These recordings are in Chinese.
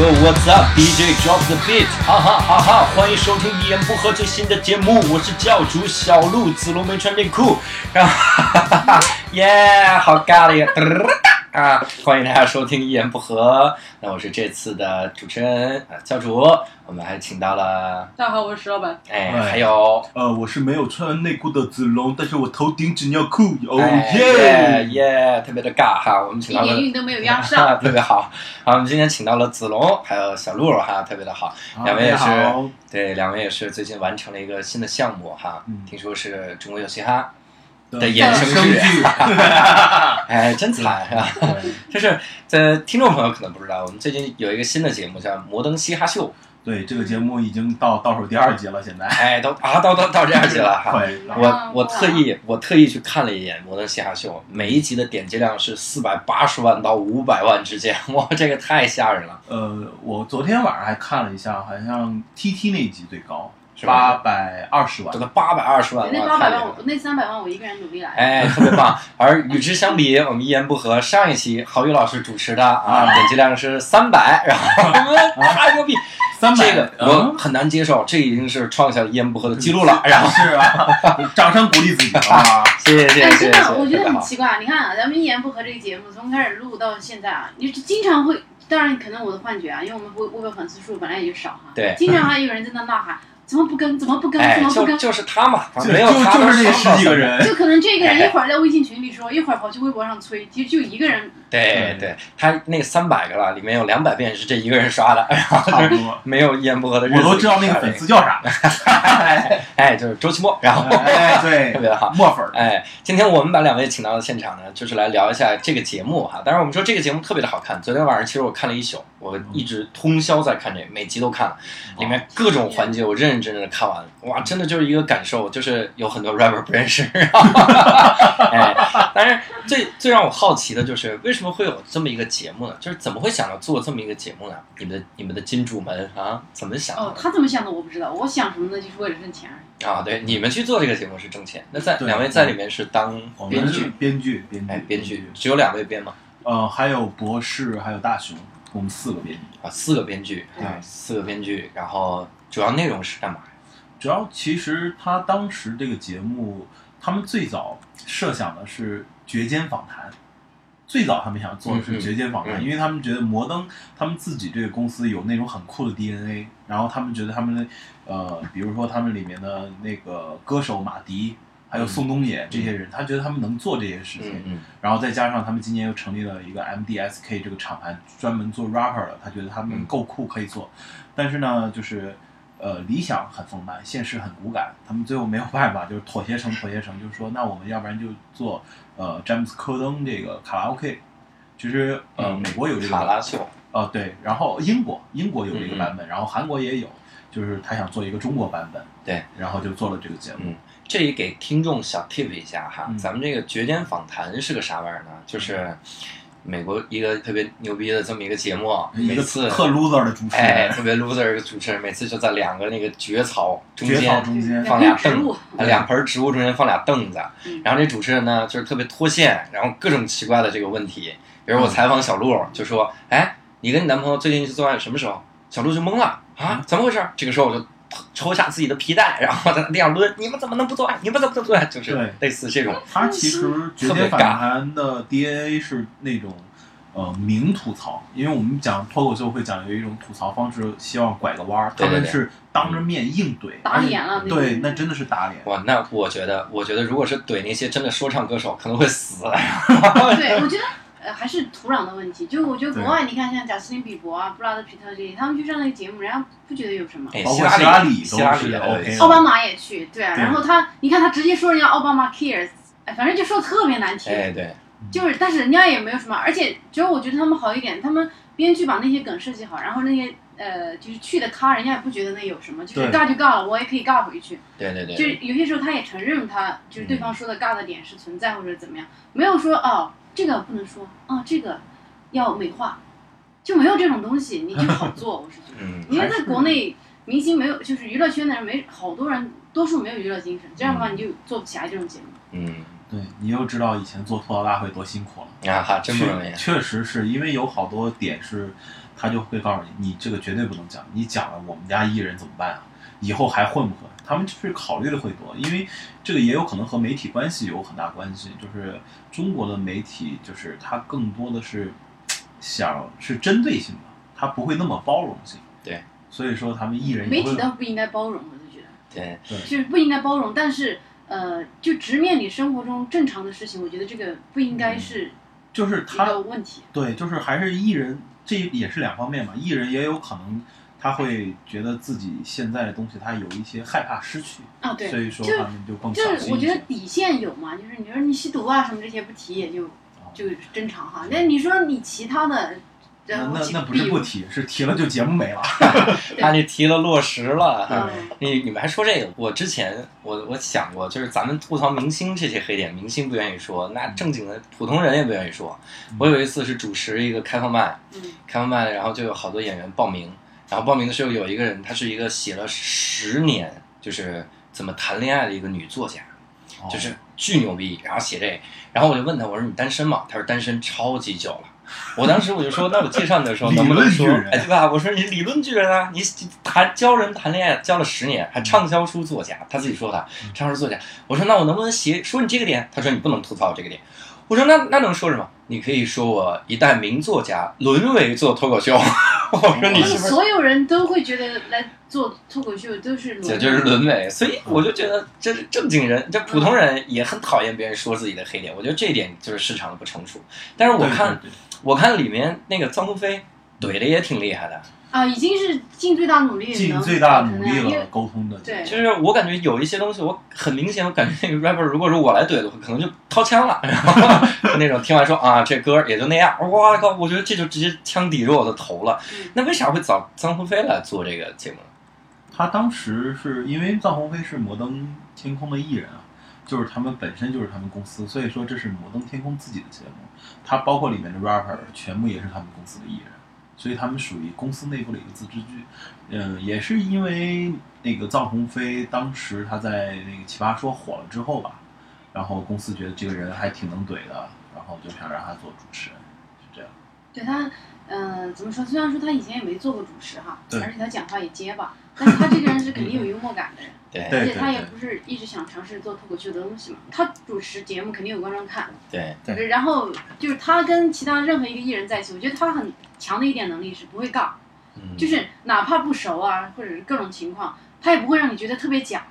Yo what's up? DJ drop the beat，哈哈哈哈！欢迎收听一言不合最新的节目，我是教主小鹿，子龙没穿内裤，哈哈哈哈耶，好尬的呀。啊！欢迎大家收听一言不合，那我是这次的主持人啊教主，我们还请到了大家好，我是石老板。哎，哎还有呃，我是没有穿内裤的子龙，但是我头顶纸尿裤，哦哎耶！耶，特别的尬哈，我们请到了点韵都没有压上。特别好。好，我们今天请到了子龙，还有小鹿哈，特别的好。两位也是好对，两位也是最近完成了一个新的项目哈，嗯听说是中国有嘻哈的的衍生生剧，剧，哎，真惨是吧？就是在听众朋友可能不知道，我们最近有一个新的节目叫《摩登嘻哈秀》，对，这个节目已经到倒数第二集了，现在。哎，都啊到到到第二集了 哈。对，我啊我特意我特意去看了一眼《摩登嘻哈秀》，每一集的点击量是四百八十万到五百万之间，哇，这个太吓人了，呃，我昨天晚上还看了一下，好像 T T 那一集最高，八百二十万这。个八百二十万，那哇，八百万。那三百万我一个人努力来。哎，特别棒。而与之相比，我们一言不合上一期郝宇老师主持的啊，啊点击量是三百，然后我们太牛逼，三百，这个我很难接受，这已经是创下一言不合的记录了。然后，是啊，掌声鼓励自己啊！谢谢谢谢哎，谢谢，真的，我觉得。很奇怪。你看啊，咱们一言不合这个节目从开始录到现在啊，你经常会，当然可能我的幻觉啊，因为我们微微博粉丝数本来也就少哈。对经常还有人在那呐喊，怎么不跟？怎么不跟？哎怎，么不跟？就就是他嘛，没有他就就是那十几个。人，就可能这个人一会儿在微信群里说，一会儿跑去微博上催，其实就一个人。对对，他那个三百个了，里面有两百遍是这一个人刷的，然后差不多。没有一言不合的日子。我都知道那个粉丝叫啥。哎，就是周奇墨，然后哎，对，特别好。墨粉儿。哎，今天我们把两位请到了现场呢，就是来聊一下这个节目哈。当然，我们说这个节目特别的好看。昨天晚上其实我看了一宿，我一直通宵在看这个，每集都看了，里面各种环节我认认真真的看完了。哇，真的就是一个感受，就是有很多 rapper 不认识。哎，但是最最让我好奇的就是为什么会有这么一个节目呢？就是怎么会想到做这么一个节目呢？你们的你们的金主们啊，怎么想的？哦，他怎么想的我不知道，我想什么呢？就是为了挣钱而已。啊，对，你们去做这个节目是挣钱。那在两位在里面是当编剧，编剧，编剧，哎，编剧只有两位编吗？呃，还有博士，还有大雄，我们四个编剧。啊，四个编剧，对啊四个编剧，然后主要内容是干嘛呀？主要其实他当时这个节目，他们最早设想的是绝间访谈，最早他们想做的是绝间访谈，因为他们觉得摩登他们自己这个公司有那种很酷的 DNA，然后他们觉得他们的呃，比如说他们里面的那个歌手马迪。还有宋冬野这些人，他觉得他们能做这些事情，嗯嗯。然后再加上他们今年又成立了一个 MDSK 这个厂牌，专门做 rapper 的，他觉得他们嗯。够酷可以做，但是呢，就是呃理想很丰满，现实很骨感，他们最后没有办法，就是妥协成妥协成，就是说那我们要不然就做呃詹姆斯科登这个卡拉 OK，其实呃嗯美国有这个卡拉秀，呃对，然后英国英国有这个版本，然后韩国也有，就是他想做一个中国版本，对，然后就做了这个节目，嗯这里给听众小 tip 一下哈，嗯。咱们这个绝间访谈是个啥玩意儿呢？就是美国一个特别牛逼的这么一个节目，一个每次特 loser 的主持哎人，特别 loser 一个主持人，每次就在两个那个绝草中间中间。放俩凳两盆植物，啊两盆植物中间放俩凳子，嗯。然后这主持人呢就是特别脱线，然后各种奇怪的这个问题，比如我采访小鹿就说，哎，你跟你男朋友最近一次做爱什么时候？小鹿就懵了啊，怎么回事？这个时候我就抽下自己的皮带，然后在那地上抡，你们怎么能不做爱？你们怎么能不做爱？就是对类似这种，他其实绝间反弹的 DNA 是那种呃明吐槽，因为我们讲脱口秀会讲有一种吐槽方式，希望拐个弯儿，他们是当着面硬怼，打脸了对，那真的是打脸。哇，那我觉得，我觉得如果是怼那些真的说唱歌手，可能会死。对，我觉得呃还是土壤的问题。就我觉得国外，你看像贾斯汀比伯啊、布拉德皮特这些，他们去上那个节目，人家不觉得有什么。哎，包括希希拉里都希拉里是也 OK 奥巴马也去，对啊，然后他，你看他直接说人家奥巴马 cares，哎，反正就说的特别难听。哎，对，就是，但是人家也没有什么，而且只有我觉得他们好一点，他们编剧把那些梗设计好，然后那些呃，就是去的咖，人家也不觉得那有什么，就是尬就尬了，我也可以尬回去。对对对，就是有些时候他也承认他就是对方说的尬的点是存在或者怎么样，没有说哦这个不能说，啊这个要美化，就没有这种东西，你就好 做，我是觉得，嗯，因为在国内明星没有，就是娱乐圈的人没好多人，多数没有娱乐精神，这样的话你就做不起来这种节目。嗯对你又知道以前做吐槽大会多辛苦了，啊哈，真不容易确。确实是因为有好多点是他就会告诉你，你这个绝对不能讲，你讲了我们家艺人怎么办啊？以后还混不混？他们就是考虑的会多，因为这个也有可能和媒体关系有很大关系。就是中国的媒体，就是它更多的是想是针对性的，它不会那么包容性。对，所以说他们艺人媒体倒不应该包容，我就觉得对，对就是不应该包容，但是呃，就直面你生活中正常的事情，我觉得这个不应该是一就是他的问题。对，就是还是艺人，这也是两方面嘛。艺人也有可能他会觉得自己现在的东西他有一些害怕失去，啊，对，所以说就他们就更就小是我觉得。底线有嘛，就是你说你吸毒啊什么这些不提也就哦就正常哈。那你说你其他的，那那那不是不提，是提了就节目没了。他就提了落实了。嗯你你们还说这个？我之前我我想过，就是咱们吐槽明星这些黑点，明星不愿意说，那正经的普通人也不愿意说。我有一次是主持一个开放麦，嗯开放麦，然后就有好多演员报名，然后报名的时候有一个人，她是一个写了十年就是怎么谈恋爱的一个女作家，哦就是巨牛逼，然后写这，然后我就问她，我说你单身吗？她说单身超级久了。我当时我就说，那我介绍你的时候 能不能说哎，对吧？我说你理论巨人啊，你你谈教人谈恋爱教了十年，还畅销书作家，他自己说的畅销书作家。我说那我能不能写说你这个点？他说你不能吐槽我这个点。我说那那能说什么？你可以说我一代名作家沦为做脱口秀。我说你是不是所有人都会觉得来做脱口秀都是这就是沦为，所以我就觉得这是正经人，这普通人也很讨厌别人说自己的黑点。我觉得这一点就是市场的不成熟。但是我对看对对我看里面那个臧鸿飞怼的也挺厉害的，啊，已经是尽最大努力能尽最大努力了沟通的，对就是我感觉有一些东西，我很明显，我感觉那个 rapper 如果是我来怼的话，可能就掏枪了，然后就那种听完说啊这歌也就那样，哇靠，我觉得这就直接枪抵着我的头了嗯。那为啥会找臧鸿飞来做这个节目？他当时是因为臧鸿飞是摩登天空的艺人啊，就是他们本身就是他们公司，所以说这是摩登天空自己的节目，他包括里面的 rapper 全部也是他们公司的艺人，所以他们属于公司内部的一个自制剧。嗯，也是因为那个臧鸿飞当时他在那个奇葩说火了之后吧，然后公司觉得这个人还挺能怼的，然后就想让他做主持人，是这样。对他，呃，怎么说？虽然说他以前也没做过主持哈，而且他讲话也结巴，但是他这个人是肯定有幽默感的人，对对而且他也不是一直想尝试做脱口秀的东西嘛。他主持节目肯定有观众看，对对然后就是他跟其他任何一个艺人在一起，我觉得他很强的一点能力是不会尬，嗯，就是哪怕不熟啊，或者是各种情况，他也不会让你觉得特别假。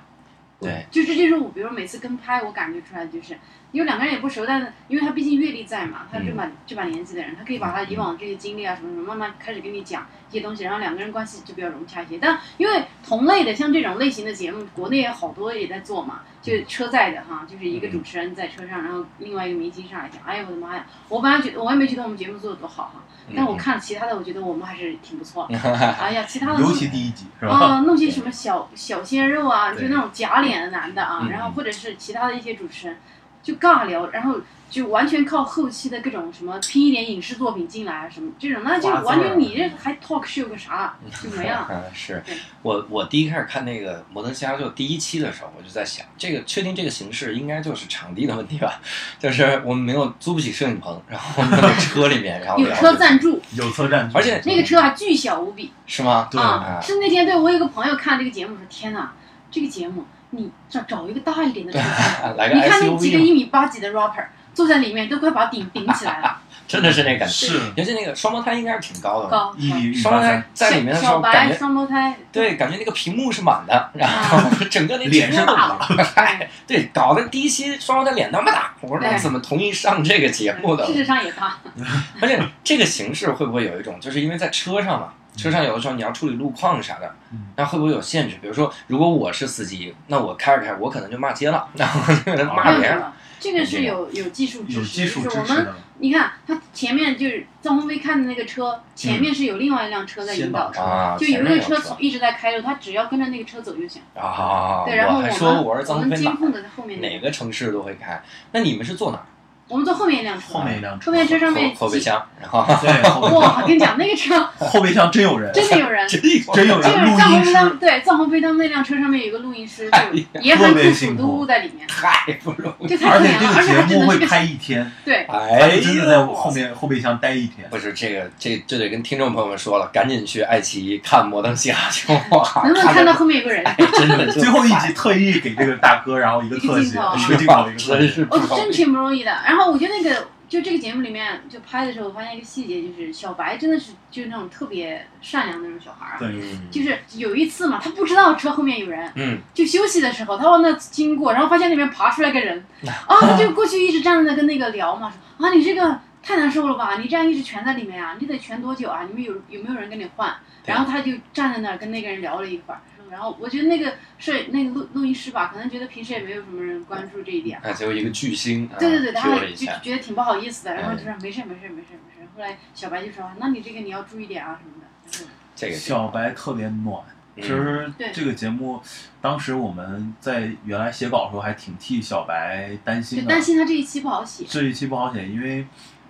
对。就这就是我，比如每次跟拍，我感觉出来就是，因为两个人也不熟，但是因为他毕竟阅历在嘛，他这把、这把年纪的人，他可以把他以往这些经历啊什么什么，慢慢开始跟你讲一些东西，然后两个人关系就比较融洽一些。但因为同类的像这种类型的节目，国内也好多也在做嘛，就车载的哈，就是一个主持人在车上，然后另外一个明星上来讲，哎呀我的妈呀，我本来觉得我也没觉得我们节目做的多好哈，但我看其他的，我觉得我们还是挺不错的。哎呀，其他的尤其第一集是吧？啊，弄些什么小小鲜肉啊，就那种假脸的男的啊，嗯然后或者是其他的一些主持人，就尬聊，然后就完全靠后期的各种什么拼一点影视作品进来啊什么这种，那就完全你这还 talk show 个啥，就没了。嗯，是我我第一开始看那个《摩登虾秀》第一期的时候，我就在想，这个确定这个形式应该就是场地的问题吧？就是我们没有租不起摄影棚，然后我们在车里面，然后有车赞助，有车赞助，而且那个车还巨小无比是吗？对啊！是那天对我有个朋友看这个节目说，天哪，这个节目你找找一个大一点的车 你看那几个一米八几的 rapper 坐在里面都快把顶顶起来了，真的是那感觉。是。尤其那个双胞胎应该是挺高的，高双胞胎，在里面的时候感觉双胞胎，对，感觉那个屏幕是满的，然后整个那脸是是大了，哎，对，搞得第一期双胞胎脸那么大，我说那怎么同意上这个节目的？事实上也大，而且这个形式会不会有一种，就是因为在车上嘛，车上有的时候你要处理路况啥的嗯，那会不会有限制？比如说，如果我是司机，那我开着开着，我可能就骂街了，然后就骂别人。了。这个是有有技术支持，有技术就是我们你看他前面就是张鸿飞看的那个车，前面是有另外一辆车在引导的，啊，就有一个车从一直在开着，他只要跟着那个车走就行。啊，对，然后我还们说我们监控的在后面那个。哪个城市都会开。那你们是坐哪儿？我们坐后面一辆车，后面一辆车后面车上面后后备箱，然后对，哇，跟你讲，那个车后备箱真有人，真的有人。真真有就是人录音藏红飞他们师，对藏红飞他们那辆车上面有一个录音师，就也很苦苦都在里面，太不容易。而且这个节目会拍一天，对，他哎就真的在后面后备箱待一天。不是这个，这这得跟听众朋友们说了，赶紧去爱奇艺看《摩登嘻哈秀》啊，能不能看到后面有个人？哎，真的 最后一集特意给这个大哥，然后一个特写，一一个镜头，一个特真写。哦，真。挺不容易的。然后我觉得那个就这个节目里面就拍的时候，我发现一个细节，就是小白真的是就是那种特别善良的那种小孩儿。对，嗯就是有一次嘛，他不知道车后面有人，嗯，就休息的时候，他往那经过，然后发现那边爬出来个人，啊，他就过去一直站在那跟那个聊嘛，说啊你这个太难受了吧，你这样一直蜷在里面啊，你得蜷多久啊？你们有有没有人跟你换？然后他就站在那儿跟那个人聊了一会儿，然后我觉得那个摄那个录录音师吧，可能觉得平时也没有什么人关注这一点，啊，结果一个巨星，啊对对对，他救了还就，觉得挺不好意思的，然后哎就说没事没事没事没事。后来小白就说，那你这个你要注意点啊什么的。这个小白特别暖。嗯其实对这个节目，当时我们在原来写稿的时候还挺替小白担心就的，担心他这一期不好写。这一期不好写，因为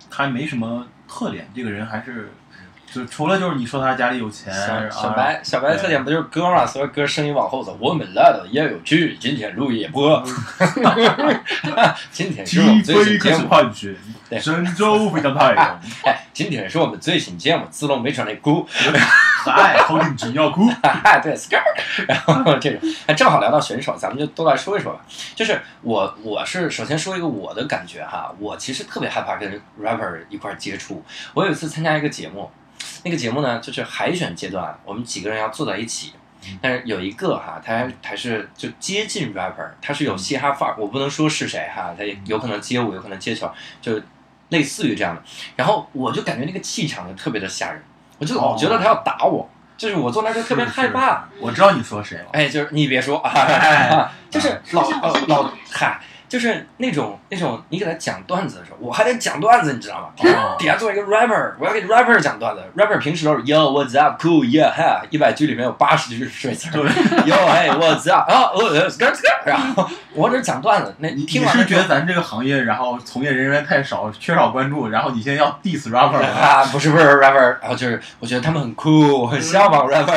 他没什么特点，这个人还是就除了就是你说他家里有钱，小白小白的特点不就是歌嘛？所以歌声音往后走，我们来了也有趣，今天录夜播，今天是我们最新节目，神州非常太阳，哎，今天是我们最新节目，子龙没穿内裤，嗨，头顶纸尿裤，哈，对，skirt，然后这种，哎，正好聊到选手，咱们就都来说一说吧。就是我，我是首先说一个我的感觉哈，我其实特别害怕跟 rapper 一块儿接触。我有一次参加一个节目，那个节目呢，就是海选阶段，我们几个人要坐在一起。但是有一个哈，他还还是就接近 rapper，他是有嘻哈范儿，我不能说是谁哈，他也有可能街舞，有可能街球，就类似于这样的。然后我就感觉那个气场就特别的吓人，我就老觉得他要打我，就是我坐那儿就特别害怕。我知道你说谁了，哎，就是你别说啊，哎 就是老呃老嗨，就是那种那种你给他讲段子的时候，我还得讲段子，你知道吗？哦 底下做一个 rapper，我要给 rapper 讲段子。rapper 平时都是 Yo what's up cool yeah 哈，一百句里面有八十句是水词儿。Yo hey what's up 啊哦呃 skirt skirt，然后 我这讲段子，那你听完你是觉得咱这个行业，然后从业人员太少，缺少关注，然后你现在要 diss rapper 吗？啊不是不是 rapper，然后就是我觉得他们很酷，我很向往 rapper，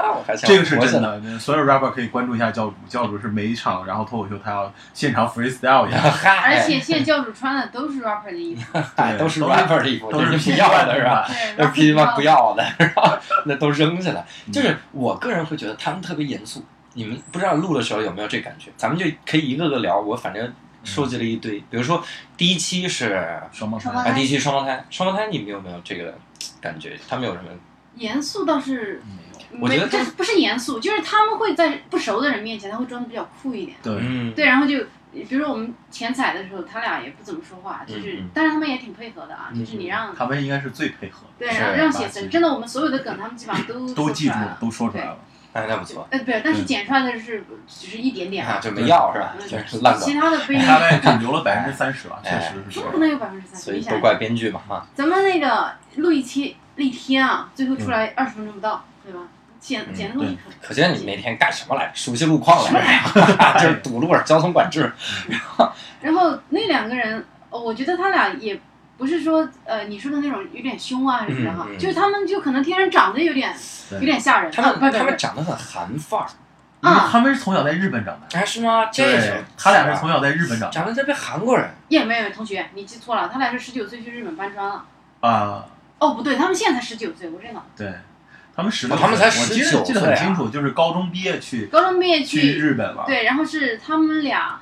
我还想这个是。真的，所有 rapper 可以关注一下教主，教主是每一场然后脱口秀他要现场 而且现在教主穿的都是 rapper 的衣服，都是 rapper 的衣服，都是要的是吧？对，那批他妈不不要的，然后那都扔下来。嗯就是我个人会觉得他们特别严肃。你们不知道录的时候有没有这感觉？咱们就可以一个个聊。我反正收集了一堆，比如说第一期是双胞胎啊，第一期双胞胎，双胞胎你们有没有这个感觉？他们有什么？严肃倒是没有，我觉得这不是严肃，就是他们会在不熟的人面前，他会装的比较酷一点。对，嗯，对，然后就比如说我们前彩的时候，他俩也不怎么说话，就是但是他们也挺配合的啊，就是你让他们应该是最配合，对，是然后让写吧词，真的我们所有的梗，他们基本上都都记住了说出来了，都说出来了。哎，那不错呃，对，但是剪出来的是只是一点点啊，就没要是吧？嗯就是烂，其他的不一定，大概只留了百分之三十吧，确哎实。不可能有百分之三十。所以想，都怪编剧吧哈。咱们那个录一期那天啊，最后出来嗯二十分钟不到，对吧？剪剪的东西可可见你那天干什么来着？熟悉路况来着，就是堵路交通管制。然 后然后那两个人，呃我觉得他俩也不是说呃你说的那种有点凶啊还是什么的哈，就是他们就可能天生长得有点有点吓人。他们他们长得很韩范儿，啊他们是从小在日本长大，哎是吗？这对是，他俩是从小在日本长大长得特别韩国人。也没有同学，你记错了，他俩是十九岁去日本搬砖了。啊，哦，不对，他们现在才十九岁，我真的。对，他们十六，哦他们才我记得19记得很清楚，就是高中毕业去高中毕业去去，日本了，对，然后是他们俩，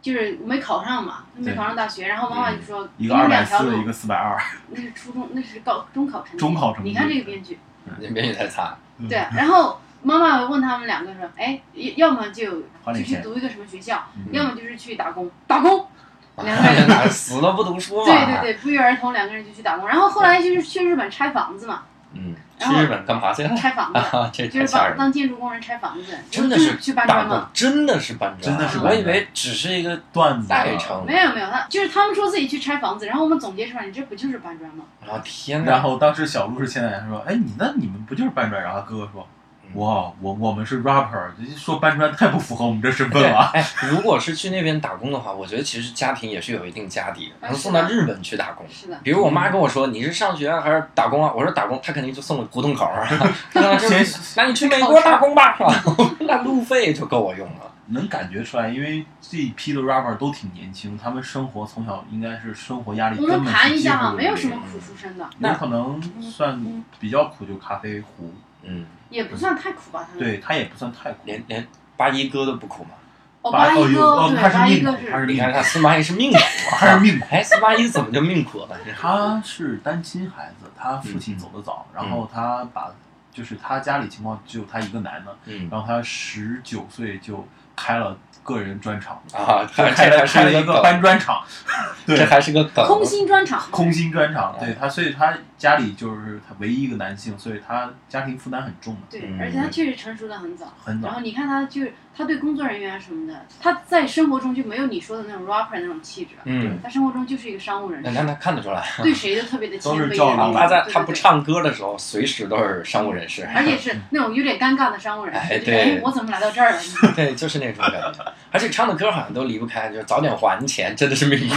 就是没考上嘛，没考上大学，然后妈妈就说，一个二百两条四，一，个四百二，那是初中，那是高中考成绩。中考成绩。你看这个编剧，那编剧太惨，对，然后妈妈问他们两个说，哎，要么就就去读一个什么学校，嗯。要么就是去打工，打工。两个人。哪死了不读书嘛？对对对，不约而同，两个人就去打工。然后后来就是去日本拆房子嘛，嗯，去日本干嘛去了？拆房子，啊，这就是。帮当建筑工人拆房子，真的是去搬砖吗。，真的是搬砖，真的是我以为只是一个段子代称。没有没有，他就是他们说自己去拆房子，然后我们总结出来，你这不就是搬砖吗？啊天哪！然后当时小鹿是现在说，哎，你那你们不就是搬砖？然后哥哥说，嗯哇，我我们是 rapper，说搬砖太不符合我们这身份，了。哎，如果是去那边打工的话，我觉得其实家庭也是有一定家底的，啊能送到日本去打工。是的，比如我妈跟我说你是上学啊还是打工啊？我说打工，她肯定就送我胡同口儿，那你去美国打工吧，是吧？那路费就够我用了。能感觉出来，因为这一批的 rapper 都挺年轻，他们生活从小应该是生活压力我们根本是几盘一没有什么苦出身的，有可能算比较苦，就咖啡壶，嗯，也不算太苦吧，他们。对他也不算太苦。连连八一哥都不苦嘛。哦，八八一哥，哦他是命苦八一哥是。他是命苦你看他司马懿是命苦啊，他是命苦哎，司马懿怎么就命苦了？他是单亲孩子，他父亲走得早，然后他把就是他家里情况只有他一个男的，嗯然后他十九岁就开了个人专场，啊，开了开了一个搬砖厂，对这，还是个梗。空心专场，空心砖厂，嗯对他，所以他家里就是他唯一一个男性，所以他家庭负担很重的，对嗯，而且他确实成熟的很早。很早。然后你看他就是他对工作人员什么的，他在生活中就没有你说的那种 rapper 那种气质。嗯，他生活中就是一个商务人士，那那那看得出来，对谁都特别的谦卑都是照老的那种。他在他不唱歌的时候，随时都是商务人士。而且是那种有点尴尬的商务人士，哎对哎，我怎么来到这儿了？对，就是那种感觉。而且唱的歌好像都离不开，就是早点还钱，真的是命苦。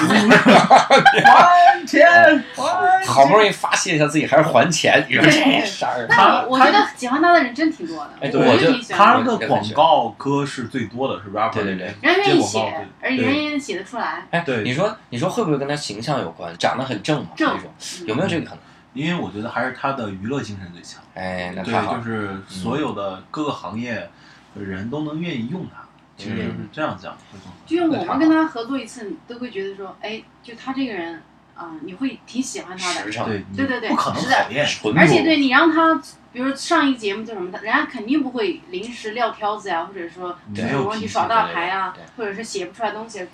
还钱，还好不容易发泄一下自己，还是还钱，有这事儿。那我我觉得喜欢他的人真挺多的，哎我对我就他。的广告歌是最多的，是 rapper 对对对人家愿意写，而且对人家写得出来。哎，对你说你说会不会跟他形象有关？长得很正嘛，正那种有没有这个可能？因为我觉得还是他的娱乐精神最强。哎，那对太，好了。就是所有的各个行业的人都能愿意用他，其实就是这样讲会更好。就像我们跟他合作一次，你都会觉得说，哎，就他这个人啊、你会挺喜欢他的对，对对对不可能是的讨厌。纯朴而且对你让他，比如上一个节目叫什么，人家肯定不会临时撂挑子呀，或者说没有问题耍大牌啊或者是写不出来东西，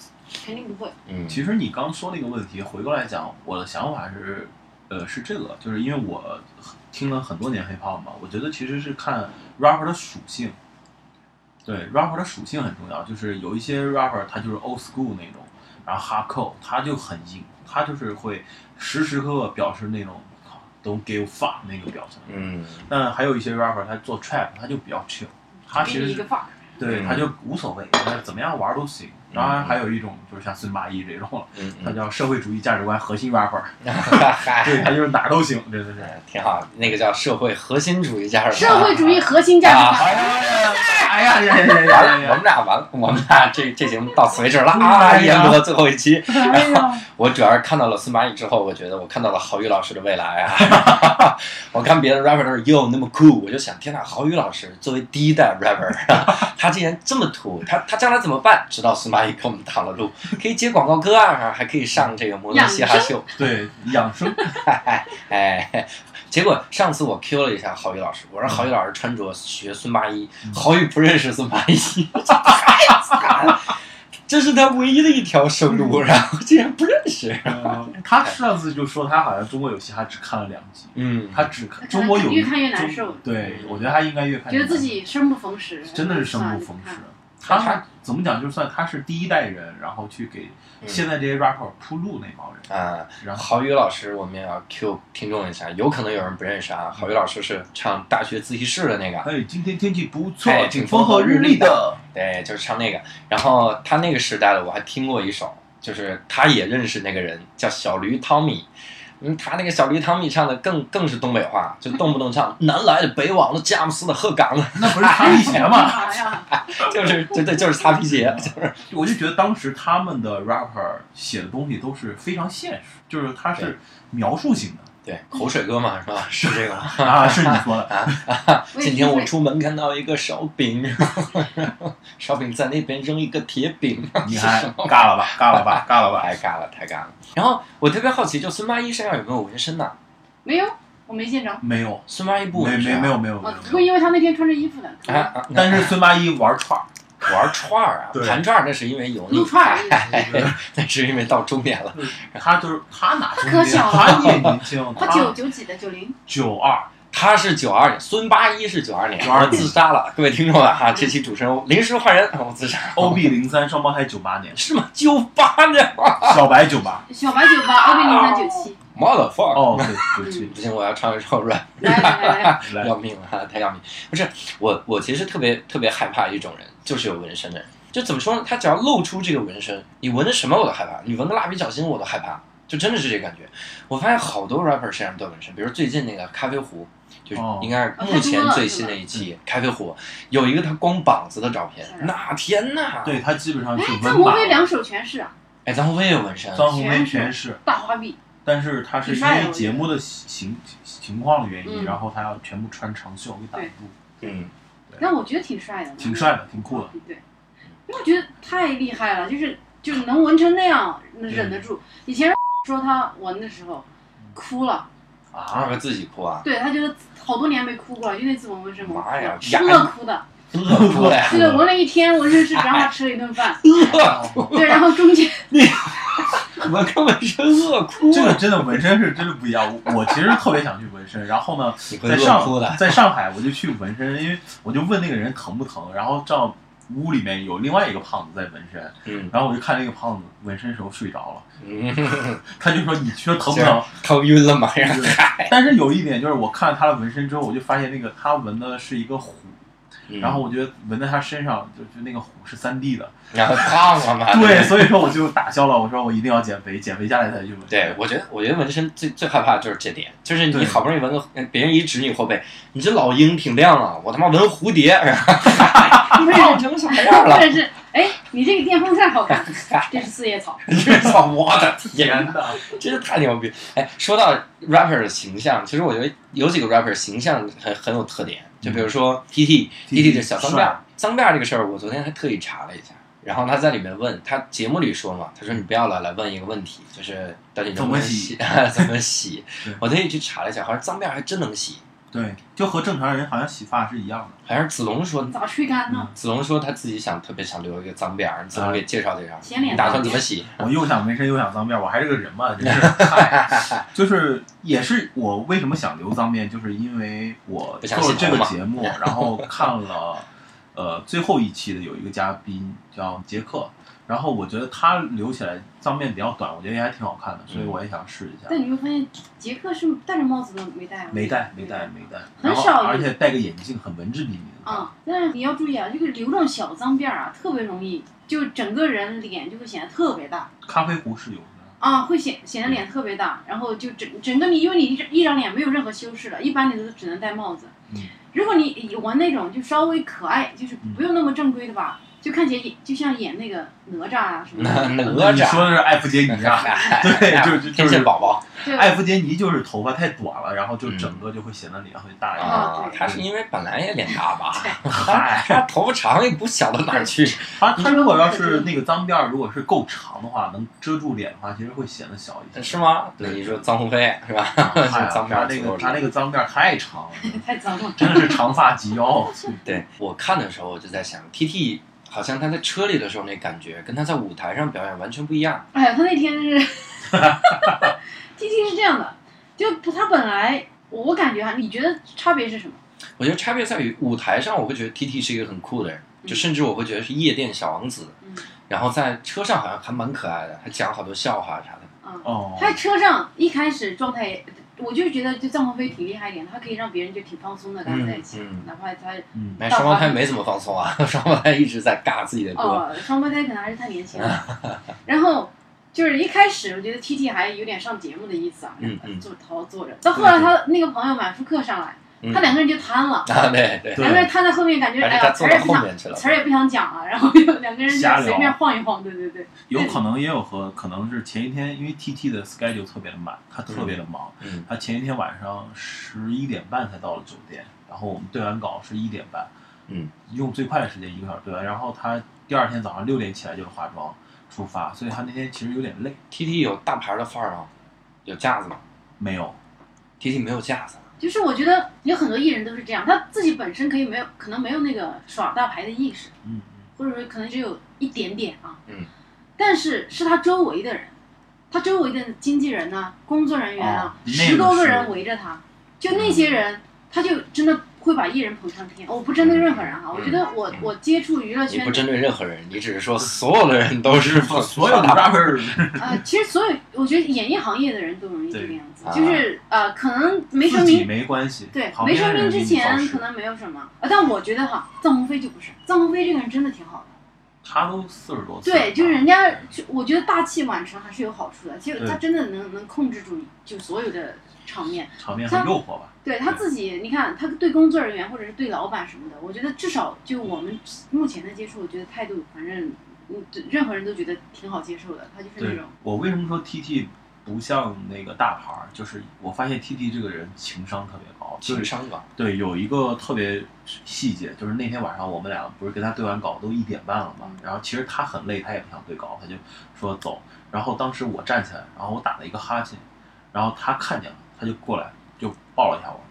肯定不会。嗯，其实你刚说那个问题，回过来讲，我的想法是，呃，是这个，就是因为我听了很多年 hiphop 嘛，我觉得其实是看 rapper 的属性。对 rapper 的属性很重要，就是有一些 rapper 他就是 old school 那种，然后 hardcore 他就很硬，他就是会时时刻刻表示那种 don't give fuck 那个表情。嗯，但还有一些 rapper 他做 trap 他就比较 chill，他其实对他就无所谓，他怎么样玩都行。当然还有一种就是像孙八一这种，嗯他叫社会主义价值观核心 rapper，对他就是哪儿都行，真的是。哎挺好。那个叫社会核心主义价值观社。会主义核心价值啊观。哎呀呀呀呀完了，我呀呀！们俩完了，我们俩这这节目到此为止了啊！哎呀演播最后一期，然后，我主要是看到了司马懿之后，我觉得我看到了郝宇老师的未来啊！我看别的 rapper 都是哟那么酷，我就想，天呐，郝宇老师作为第一代 rapper，他竟然这么土，他他将来怎么办？直到司马懿给我们挡了路，可以接广告歌啊，还可以上这个摩登嘻哈秀，对，养生。哎。结果上次我 Q 了一下郝宇老师，我说郝宇老师穿着学孙八一，郝宇不认识孙八一，这太惨了，这是他唯一的一条生路，然后竟然不认识。嗯他上次就说他好像中国有嘻哈只看了两集，嗯，他只看中国有越看越难受。对，我觉得他应该越看觉得越难受。自己生不逢时，真的是生不逢时。他他怎么讲？就算他是第一代人，然后去给现在这些 rapper 铺路那帮人，啊，然后郝宇老师，我们也要 Q 听众一下，有可能有人不认识啊。郝宇老师是唱大学自习室的那个，哎，今天天气不错哎，挺风和日丽的。对，就是唱那个。然后他那个时代的我还听过一首，就是他也认识那个人，叫小驴汤米。嗯，他那个小驴汤米唱的更更是东北话，就动不动唱 南来的北往的佳木斯的鹤岗的，那不是擦皮鞋吗？就是对对，就是擦皮鞋，就是。我就觉得当时他们的 rapper 写的东西都是非常现实，就是他是描述性的对口水歌嘛，是吧？是这个吗？啊，是你说的啊，今天我出门看到一个烧饼，烧饼在那边扔一个铁饼，你还尬了吧，尬了吧，尬了吧。太尬了，太尬了。然后我特别好奇，就孙八一身上有没有纹身呢？没有，我没见着。没有，孙八一不没纹身、啊，没没有没有没啊，有没有。不因为他那天穿着衣服的！但是孙八一玩串儿，玩串儿啊，对盘串儿那是因为油腻撸，串儿哎那是因为到中年了。他就是他哪可小了他也年轻，他九九几的，九零。九二，他是九二年，孙八一是九二年，九二自杀了。各位听众们哈，这期主持人临时换人，我自杀。OB 零三双胞胎九八年，是吗？九八年，小白九八，小白九八，，OB 零三九七，motherfucker。哦，对对对不行，我要唱一首 rap，要命了，太要命！不是我，我其实特别特别害怕一种人，就是有纹身的人。就怎么说呢？他只要露出这个纹身，你纹的什么我都害怕。你纹个蜡笔小新我都害怕，就真的是这个感觉。我发现好多 rapper 身上都有纹身，比如最近那个咖啡壶，就是哦应该是目前最新的一期咖啡壶，有一个他光膀子的照片是，那天呐！对，他基本上是哎，纹张国把辉两手全是啊，哎，张鸿飞也有纹身，张鸿飞全全是，大花臂，但是他是因为节目的情情况的原因，嗯。然后他要全部穿长袖给挡住，嗯，但我觉得挺帅的，挺帅的，挺酷的。对，因为我觉得太厉害了，就是就是能纹成那样，忍得住。以前说他纹的时候哭了，啊，他自己哭啊，对他觉得好多年没哭过了，就那次纹纹身妈呀了，是乐哭的。饿哭了呀！对，纹了一天纹身师只让他吃了一顿饭，对，然后中间 我看纹身饿哭，这个真的纹身是真的不一样。我我其实特别想去纹身，然后呢，在上。在上海我就去纹身，因为我就问那个人疼不疼，然后正好屋里面有另外一个胖子在纹身，嗯然后我就看那个胖子纹身时候睡着了，嗯，他就说你说疼不疼？头晕了 但是有一点就是我看了他的纹身之后，我就发现那个他纹的是一个虎，嗯然后我觉得纹在他身上就就那个虎是三 D 的，然后胖了嘛，对，所以说我就打消了，我说我一定要减肥，减肥下来再去纹。对，我觉得，我觉得纹身最最害怕的就是这点，就是你好不容易纹个，别人一指你后背，你这老鹰挺亮啊，我他妈纹蝴蝶，你被染成什么样了你这个电风扇好看，这是四叶草，草！我的天哪，真是太牛逼！哎，说到 rapper 的形象，其实我觉得有几个 rapper 形象很很有特点，就比如说 T T T T 的小脏辫儿，脏辫儿这个事儿，我昨天还特意查了一下。然后他在里面问他节目里说嘛，他说你不要老来问一个问题，就是到底能不能洗，怎么洗对？我特意去查了一下，好像脏辫儿还真能洗，对，就和正常人好像洗发是一样的。好像是子龙说，咋吹干呢？子龙说他自己想特别想留一个脏辫儿，子龙给介绍介绍，显脸你打算怎么洗？我又想纹身又想脏辫儿，我还是个人嘛，就是。嗨就是也是我为什么想留脏辫，就是因为我做了这个节目，然后看了呃最后一期的有一个嘉宾叫杰克，然后我觉得他留起来脏辫比较短，我觉得也还挺好看的，所以我也想试一下。但你会发现，杰克是戴着帽子的没戴啊，没戴，没戴，没戴，很少而且戴个眼镜，很文质彬彬的。啊、但是你要注意啊，这个留这种小脏辫儿啊，特别容易，就整个人脸就会显得特别大。咖啡壶是有的，啊，会显显得脸特别大，然后就整整个你，因为你一张一张脸没有任何修饰了，一般你都只能戴帽子。嗯。如果你玩那种就稍微可爱，就是嗯。不用那么正规的吧，就看起来演就像演那个哪吒啊什么哪的，哪你说的，是艾弗杰尼啊？对，就就就天是线宝宝对艾弗杰尼就是头发太短了，然后就嗯整个就会显得脸会大一点。啊他是因为本来也脸大吧？嗨，他头发长也不小到哪儿去。他他如果要是那个脏辫儿，如果是够长的话，能遮住脸的话，其实会显得小一些。是吗？对你说张鸿飞是吧？脏辫他那个他那个脏辫儿太长了，太脏了。真的是长发及腰。对我看的时候，我就在想，T T 好像他在车里的时候那感觉，跟他在舞台上表演完全不一样。哎呀，他那天是，T T 是这样的，就他本来我感觉哈，你觉得差别是什么？我觉得差别在于舞台上，我会觉得 T T 是一个很酷的人，就甚至我会觉得是夜店小王子。嗯然后在车上好像还蛮可爱的，还讲好多笑话啥的。啊、哦，他在车上一开始状态也，我就觉得就臧鸿飞挺厉害一点，他可以让别人就挺放松的跟他在一起，嗯嗯哪怕他嗯，哎，双胞胎没怎么放松啊，双胞胎一直在尬自己的歌。哦，双胞胎可能还是太年轻了。然后就是一开始我觉得 T T 还有点上节目的意思啊，嗯嗯坐头坐着，到后来他那个朋友满舒克上来，嗯他两个人就瘫了。啊，对对，两个人瘫在后面，感觉哎呀，词儿也不想后面去了。词儿也不想讲了，然后就两个人就随便晃一晃，对对对，有可能也有和可能是前一天，因为 T T 的 schedule 特别的满，他特别的忙，嗯。他前一天晚上十一点半才到了酒店，然后我们对完稿是一点半，嗯，用最快的时间一个小时对完，然后他第二天早上六点起来就是化妆出发，所以他那天其实有点累，，T T 有大牌的范儿啊？有架子吗？没有，？T T 没有架子。就是我觉得有很多艺人都是这样，他自己本身可以没有，可能没有那个耍大牌的意识，嗯或者说可能只有一点点啊，嗯，但是是他周围的人，他周围的经纪人呢、工作人员啊哦，十多个人围着他，就那些人，他就真的会把艺人捧上天。我不针对任何人哈，我觉得我嗯我接触娱乐圈你不针对任何人，你只是说所有的人都是 所有的 rapper 呃，其实所有我觉得演艺行业的人都容易这个样子，就是呃，可能没成名，没关系，对，没成名之前可能没有什么，呃，但我觉得哈，臧鸿飞就不是，臧鸿飞这个人真的挺好的。他都四十多岁了，对，就是人家，就我觉得大器晚成还是有好处的。其实他真的能能控制住你，就所有的场面。场面很诱惑吧？对他自己，你看他对工作人员或者是对老板什么的，我觉得至少就我们目前的接触，我觉得态度反正嗯，对任何人都觉得挺好接受的。他就是那种，我为什么说 T T 不像那个大牌儿？就是我发现 T T 这个人情商特别高，就是情商高。对，有一个特别细节，就是那天晚上我们俩不是跟他对完稿都一点半了嘛嗯，然后其实他很累，他也不想对稿，他就说走。然后当时我站起来，然后我打了一个哈欠，然后他看见了，他就过来就抱了一下我。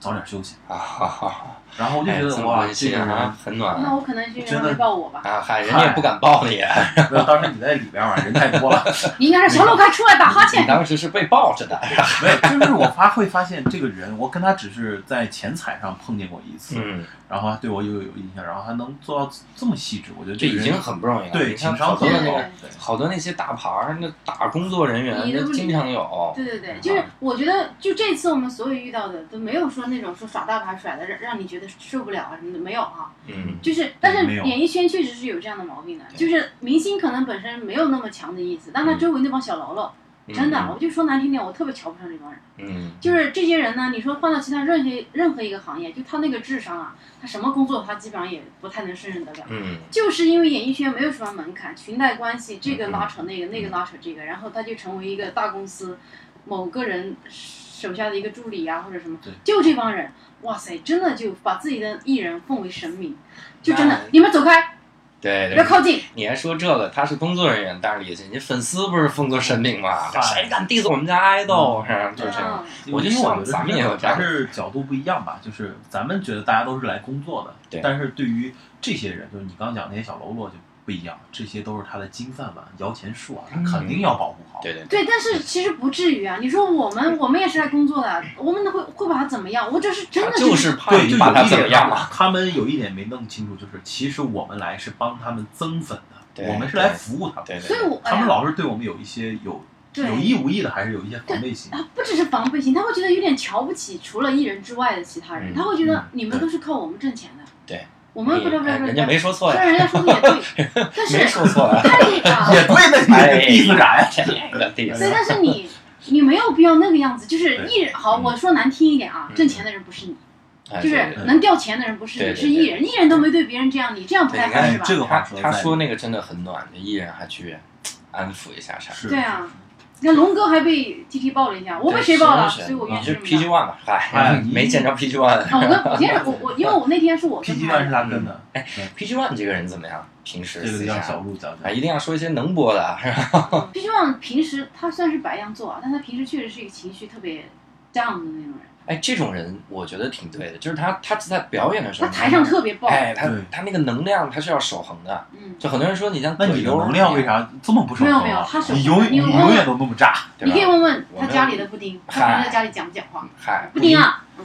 早点休息。啊哈哈哈！然后我就哎，觉得哇，这个人很暖那我可能是因为他真的抱我吧。啊！嗨，人家也不敢抱你，没有，当时你在里边嘛，人太多了。你应该是小鹿快出来打哈你欠。当时是被抱着的。没有，就是我发会发现这个人，我跟他只是在钱财上碰见过一次，嗯，然后他对我又有印象，然后还能做到这么细致，我觉得这已经很不容易了。对情商很高好多那些大牌儿，那大工作人员那经常有。对对对，就是我觉得，就这次我们所有遇到的都没有说那种说耍大牌甩的让让你觉得受不了啊什么的，没有哈。嗯，就是，但是演艺圈确实是有这样的毛病的，就是明星可能本身没有那么强的意思，但他嗯周围那帮小喽啰，真的，我就说难听点，我特别瞧不上这帮人。嗯，就是这些人呢，你说换到其他任何任何一个行业，就他那个智商啊，他什么工作他基本上也不太能胜任得了。嗯就是因为演艺圈没有什么门槛，裙带关系，这个嗯拉扯那个，那个拉扯这个，然后他就成为一个大公司某个人手下的一个助理啊，或者什么对，就这帮人，哇塞，真的就把自己的艺人奉为神明，就真的那，你们走开，对对。不要靠近。你还说这个，他是工作人员，但是理解，你粉丝不是奉作神明吗？谁敢 diss 我们家爱豆？是吧就是这样。嗯我就想咱们也有这样还是角度不一样吧。就是咱们觉得大家都是来工作的，对但是对于这些人，就是你刚刚讲那些小喽啰就不一样，这些都是他的金饭碗、摇钱树啊，他肯定要保护好。对对对，对，但是其实不至于啊。你说我们，我们也是来工作的，我们会会把他怎么样？我这是真的就是怕对，就你把他怎么样了。他们有一点没弄清楚，就是其实我们来是帮他们增粉的，我们是来服务他们。对对对，所以我，哎他们，老是对我们有一些有有意无意的，还是有一些防备心。啊，不只是防备心，他会觉得有点瞧不起除了艺人之外的其他人，嗯他会觉得嗯你们都是靠我们挣钱的。对，我们不知道不知道不知道，哎人家没说错虽呀，然人家说的也对，但是没说错呀。太啊，也对，那你哎这意思啥呀？这个 diss 对，但是你你没有必要那个样子，就是艺人好，嗯我说难听一点啊，嗯挣钱的人不是你，哎就是对对对能掉钱的人不是你，对对是艺人，艺人都没对别人这样，你这样不太合适吧？这个话他他说那个真的很暖，艺人还去安抚一下啥。是对啊，你看龙哥还被 T T 爆了一下，我被谁爆了？所以我你是 PG One 吧？哎嗨，没见着 PG One。我跟我先是我我因为我那天是我跟 PG One 是他跟的，哎 PG One 这个人怎么样？平时私这个让小下鹿讲啊，讲。一定要说一些能播的，PG？One 平时他算是白羊座啊，但他平时确实是一个情绪特别 down 的那种人，哎，这种人我觉得挺对的，就是他他在表演的时候，他台上特别爆，哎，他他那个能量他是要守恒的。嗯，就很多人说你像那你的葛优能量为？啥这么不守没有恒啊没有他？守你恒永你你问问永远都那么炸。对吧你可以问问他家里的布丁，他平时在家里讲不讲话？嗨，布丁，啊，嗯，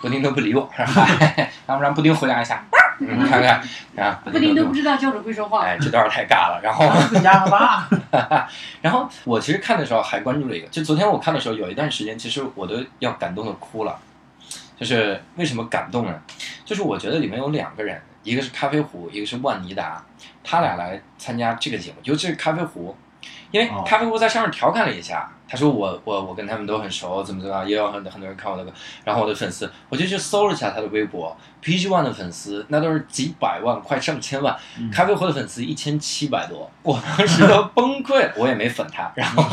布丁都不理我，嗨，要不然布丁回答一下，你 看看啊，布丁都都不知道教主会说话，哎，这段太尬了。然后他是个哑巴。然后我其实看的时候还关注了一个，就昨天我看的时候，有一段时间其实我都要感动的哭了。就是为什么感动呢？就是我觉得里面有两个人，一个是咖啡壶，一个是万妮达，他俩来参加这个节目，尤其是咖啡壶，因为哦。咖啡壶在上面调侃了一下，他说我我我跟他们都很熟，怎么怎么样，也有很很多人看我的歌，然后我的粉丝，我就去搜了一下他的微博，PG One 的粉丝那都是几百万，快上千万，嗯。咖啡壶的粉丝一千七百多，我当时都崩溃了，我也没粉他，然后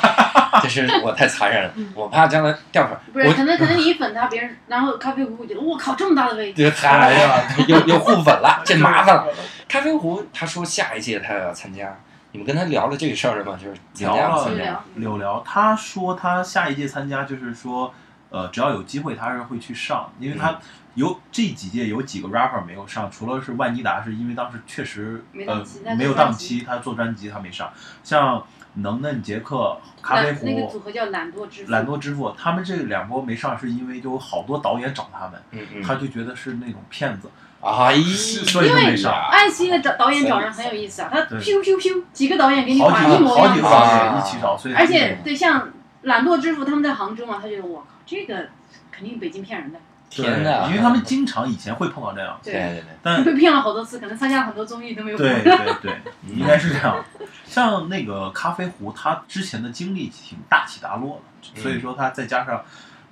就是我太残忍了，我怕将来掉粉儿，不是，我可能可能你一粉他，别人然后咖啡壶会觉得我靠这么大的位置，这 哎呀嗨，又又互粉了，这麻烦了。咖啡壶他说下一届他要参加，你们跟他聊了这个事儿了吗？就是聊了聊。柳聊，他说他下一届参加，就是说，呃，只要有机会，他是会去上，因为他有这几届有几个 rapper 没有上，除了是万妮达，是因为当时确实呃没有档期，他做专辑他没上，像能嫩杰克、咖啡壶那个壶、组合叫懒惰之父。懒惰之父，他们这两波没上，是因为就有好多导演找他们，嗯嗯，他就觉得是那种骗子，哎呀，所以就没上。爱奇艺的导导演找人很有意思啊，他对咻咻咻几个导演给你好画一模一样的几个导演啊一起找，所以而且对像懒惰之父他们在杭州嘛，他觉得我靠这个肯定北京骗人的，天呐！因为他们经常以前会碰到这样，对对对，但被骗了好多次，可能参加了很多综艺都没有对。对对，应该是这样。像那个咖啡壶，他之前的经历挺大起大落的，所以说他再加上，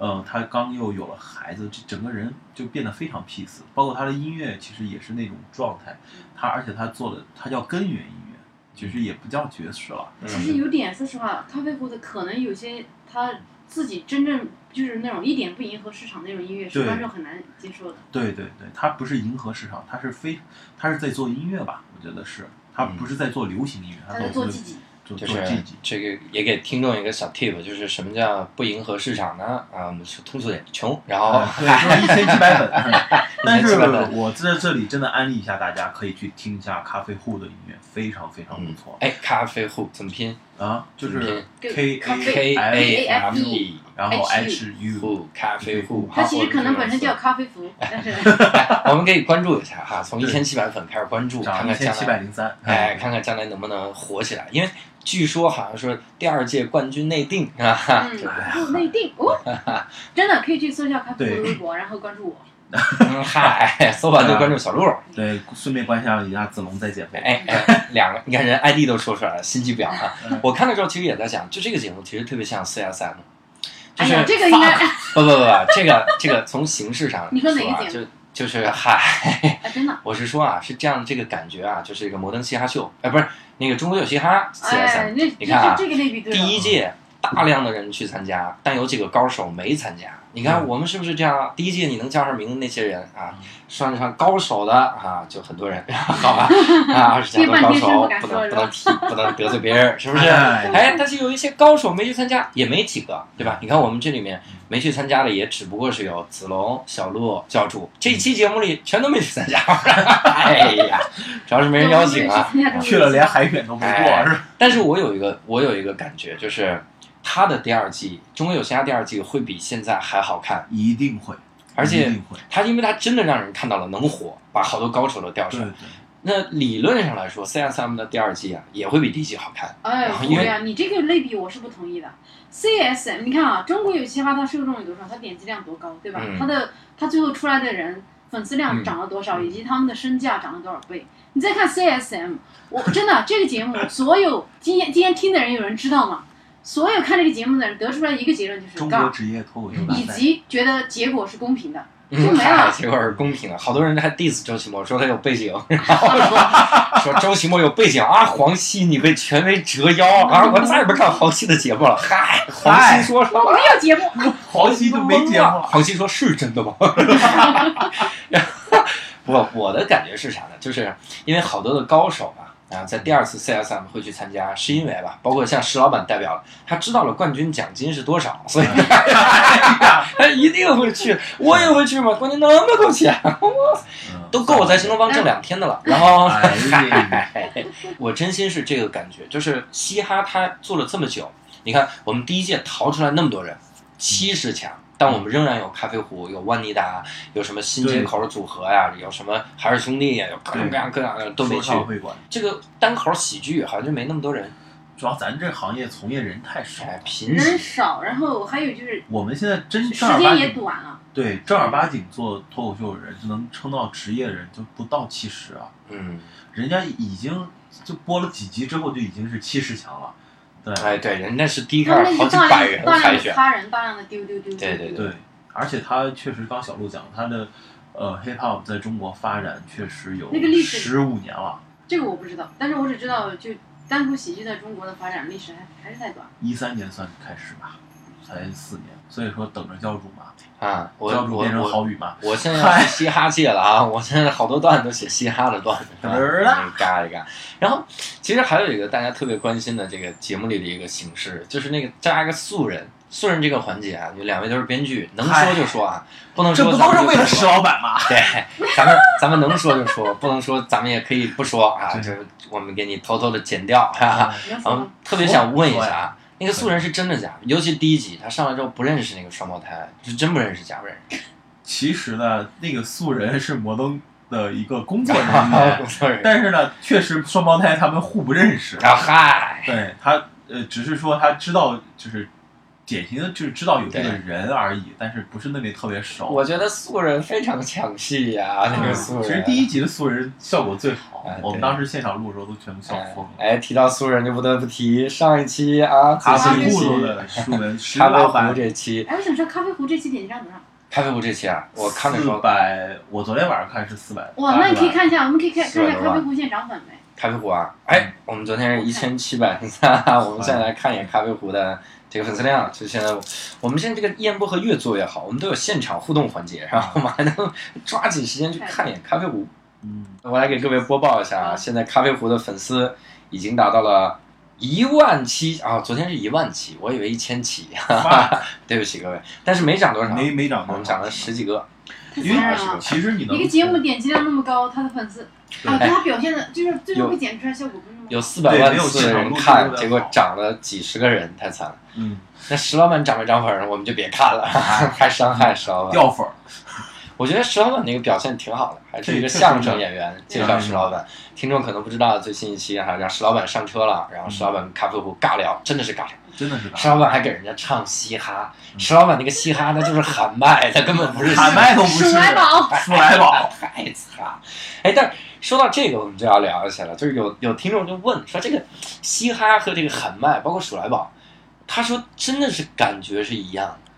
呃，他刚又有了孩子，这整个人就变得非常 peace。包括他的音乐，其实也是那种状态。他而且他做的，他叫根源音乐，其实也不叫爵士了。其实有点，说实话，咖啡壶的可能有些他自己真正就是那种一点不迎合市场那种音乐，是观众很难接受的。对对对，他不是迎合市场，他是非，他是在做音乐吧？我觉得是，他不是在做流行音乐，他在做做自己，做就是。这个也给听众一个小 tip，就是什么叫不迎合市场呢？啊，我们说通俗点，穷。然后啊，对，说一千七百粉。但是我在这里真的安利一下大家，可以去听一下咖啡户的音乐，非常非常不错哎，咖啡户怎么拼啊，就是嗯 K 咖 A 啡？K A F E E 然后 H U，户咖啡户。它其实可能本身叫咖啡壶，但是 我们可以关注一下哈，从一千七百粉开始关注，看看将来百零三。哎，看看将来能不能火起来，因为据说好像说第二届冠军内定啊，内定哦，真的可以去搜一下咖啡壶微博，然后关注我。嗯嗨，搜完就关注小鹿，对，顺便关心一下子龙在减肥。哎哎，两个，你看人 ID 都说出来了，心机婊！我看的时候其实也在想，就这个节目其实特别像 CSM，就是哎呀，这个应该，不不不不，这个这个从形式上你说哪个啊，节就就是嗨，哎，真的，我是说啊，是这样这个感觉啊，就是一个摩登嘻哈秀，哎，不是那个中国有嘻哈 CSM，哎，你看啊。第一届大量的人去参加，但有几个高手没参加。你看嗯我们是不是这样啊？第一届你能叫上名的那些人啊，算得上高手的啊，就很多人，好吧？啊，二十强的高手不能不能提，不能得罪别人，是不是？哎哎，但是有一些高手没去参加，也没几个，对吧？你看我们这里面没去参加的，也只不过是有子龙、小鹿、教主，这一期节目里全都没去参加。哎呀，主要是没人邀请啊。去了连海选都没过，哎是吧？但是我有一个，我有一个感觉，就是他的第二季《中国有嘻哈》第二季会比现在还好看，一定会，而且。他因为他真的让人看到了能火，把好多高手都调出来。对对，那理论上来说，CSM 的第二季啊也会比第一季好看。哎，然后因为不呀，你这个类比我是不同意的。CSM，你看啊，中国有嘻哈，它受众有多少？它点击量多高，对吧？嗯它的它最后出来的人粉丝量嗯涨了多少，以及他们的身价涨了多少倍？你再看 CSM，我真的这个节目，所有今天今天听的人有人知道吗？所有看这个节目的人得出来一个结论就是中国，职业脱口秀以，及觉得结果是公平的。就嗯，没结果是公平的，好多人还 diss 周奇墨，说他有背景，然后说 说周奇墨有背景啊，黄西你被权威折腰啊，我再也不看黄西的节目了。嗨，黄西说什么？我没有节目，黄西就没节目。黄西说：“是真的吗？”然后我我的感觉是啥呢？就是因为好多的高手啊啊，在第二次 CSM 会去参加，是因为吧，包括像石老板代表了，他知道了冠军奖金是多少，所以 他一定会去。我也会去嘛，冠军那么多钱，嗯都够我在新东方挣两天的了。然后，哎，我真心是这个感觉，就是嘻哈他做了这么久，你看我们第一届淘出来那么多人，七十强。但我们仍然有咖啡壶，有万妮达，有什么新街口组合呀，有什么海尔兄弟呀，有各种各样各样的都没去这个单口喜剧好像就没那么多人，主要咱这行业从业人太少了哎，。贫人。少，然后还有就是我们现在真时正儿八间也经短了。对正儿八经做脱口秀的人，就能撑到职业的人就不到七十啊。嗯，人家已经就播了几集之后就已经是七十强了。对哎，对，人家是第一他开始好几百人量大量的海选，他人，大量的丢丢丢。对对对，而且他确实刚小鹿讲，他的呃 hip hop 在中国发展确实有那个历史十五年了，这个我不知道，但是我只知道，就单口喜剧在中国的发展历史还还是太短。一三年算开始吧，才四年，所以说等着教主嘛，啊，我我教主变成我好语嘛。我现在 要去嘻哈界了啊！我现在好多段子都写嘻哈的段子，嘎一嘎。然后其实还有一个大家特别关心的这个节目里的一个形式，就是那个加一个素人素人这个环节啊，就两位都是编剧，能说就说啊，不能这不说咱们都是为了石老板吗？对，咱们咱们能说就说，不能说咱们也可以不说啊，对这我们给你偷偷的剪掉，哈哈。能说吗嗯，特别想问一下啊，那个素人是真的假的？尤其第一集他上来之后不认识那个双胞胎，是真不认识假不认识？其实呢，那个素人是摩登的一个工作人员 但是呢，确实双胞胎他们互不认识。啊嗨，对他，呃，只是说他知道，就是典型的，就是知道有这个人而已，但是不是那里特别熟。我觉得素人非常抢戏呀，那个素人。其实第一集的素人效果最好哎，我们当时现场录的时候都全部笑疯了。哎，提到素人就不得不提上一期啊，咖啡最新一期糊的素人，石咖啡壶这期，哎，我想说咖啡壶这期点击量多少？咖啡壶这期啊，我看的时四候，百，我昨天晚上看是四百。哇，那你可以看一下，我们可以看看一下咖啡壶现在涨粉没？咖啡壶啊，哎，我们昨天是一千七百三，我们现在来看一眼咖啡壶的这个粉丝量，就现在我们现在这个燕播和越做越好，我们都有现场互动环节，然后我们还能抓紧时间去看一眼咖啡壶。嗯，我来给各位播报一下啊，现在咖啡壶的粉丝已经达到了一万七啊，昨天是一万七，我以为一千七，哈哈，对不起各位，但是没涨多少，没没涨多少我们涨了十几个，太因为。其实你能一个节目点击量那么高，他的粉丝啊，他表现的就是最后有会剪出来效果有四百万次人看，结果涨了几十个人，太惨了。嗯那石老板涨没涨粉儿，我们就别看了，太伤害石老板。掉粉儿，我觉得石老板那个表现挺好的，还是一个相声演员介绍石老板。听众可能不知道，最新一期哈，让石老板上车了，然后石老板跟咖啡壶尬聊，真的是尬聊。真的是石老板还给人家唱嘻哈，石老板那个嘻哈那就是喊麦，他根本不是喊麦都不是。鼠来宝，鼠来宝，太惨。哎，但是说到这个，我们就要聊一下了。就是有有听众就问说，这个嘻哈和这个喊麦，包括鼠来宝，他说真的是感觉是一样的，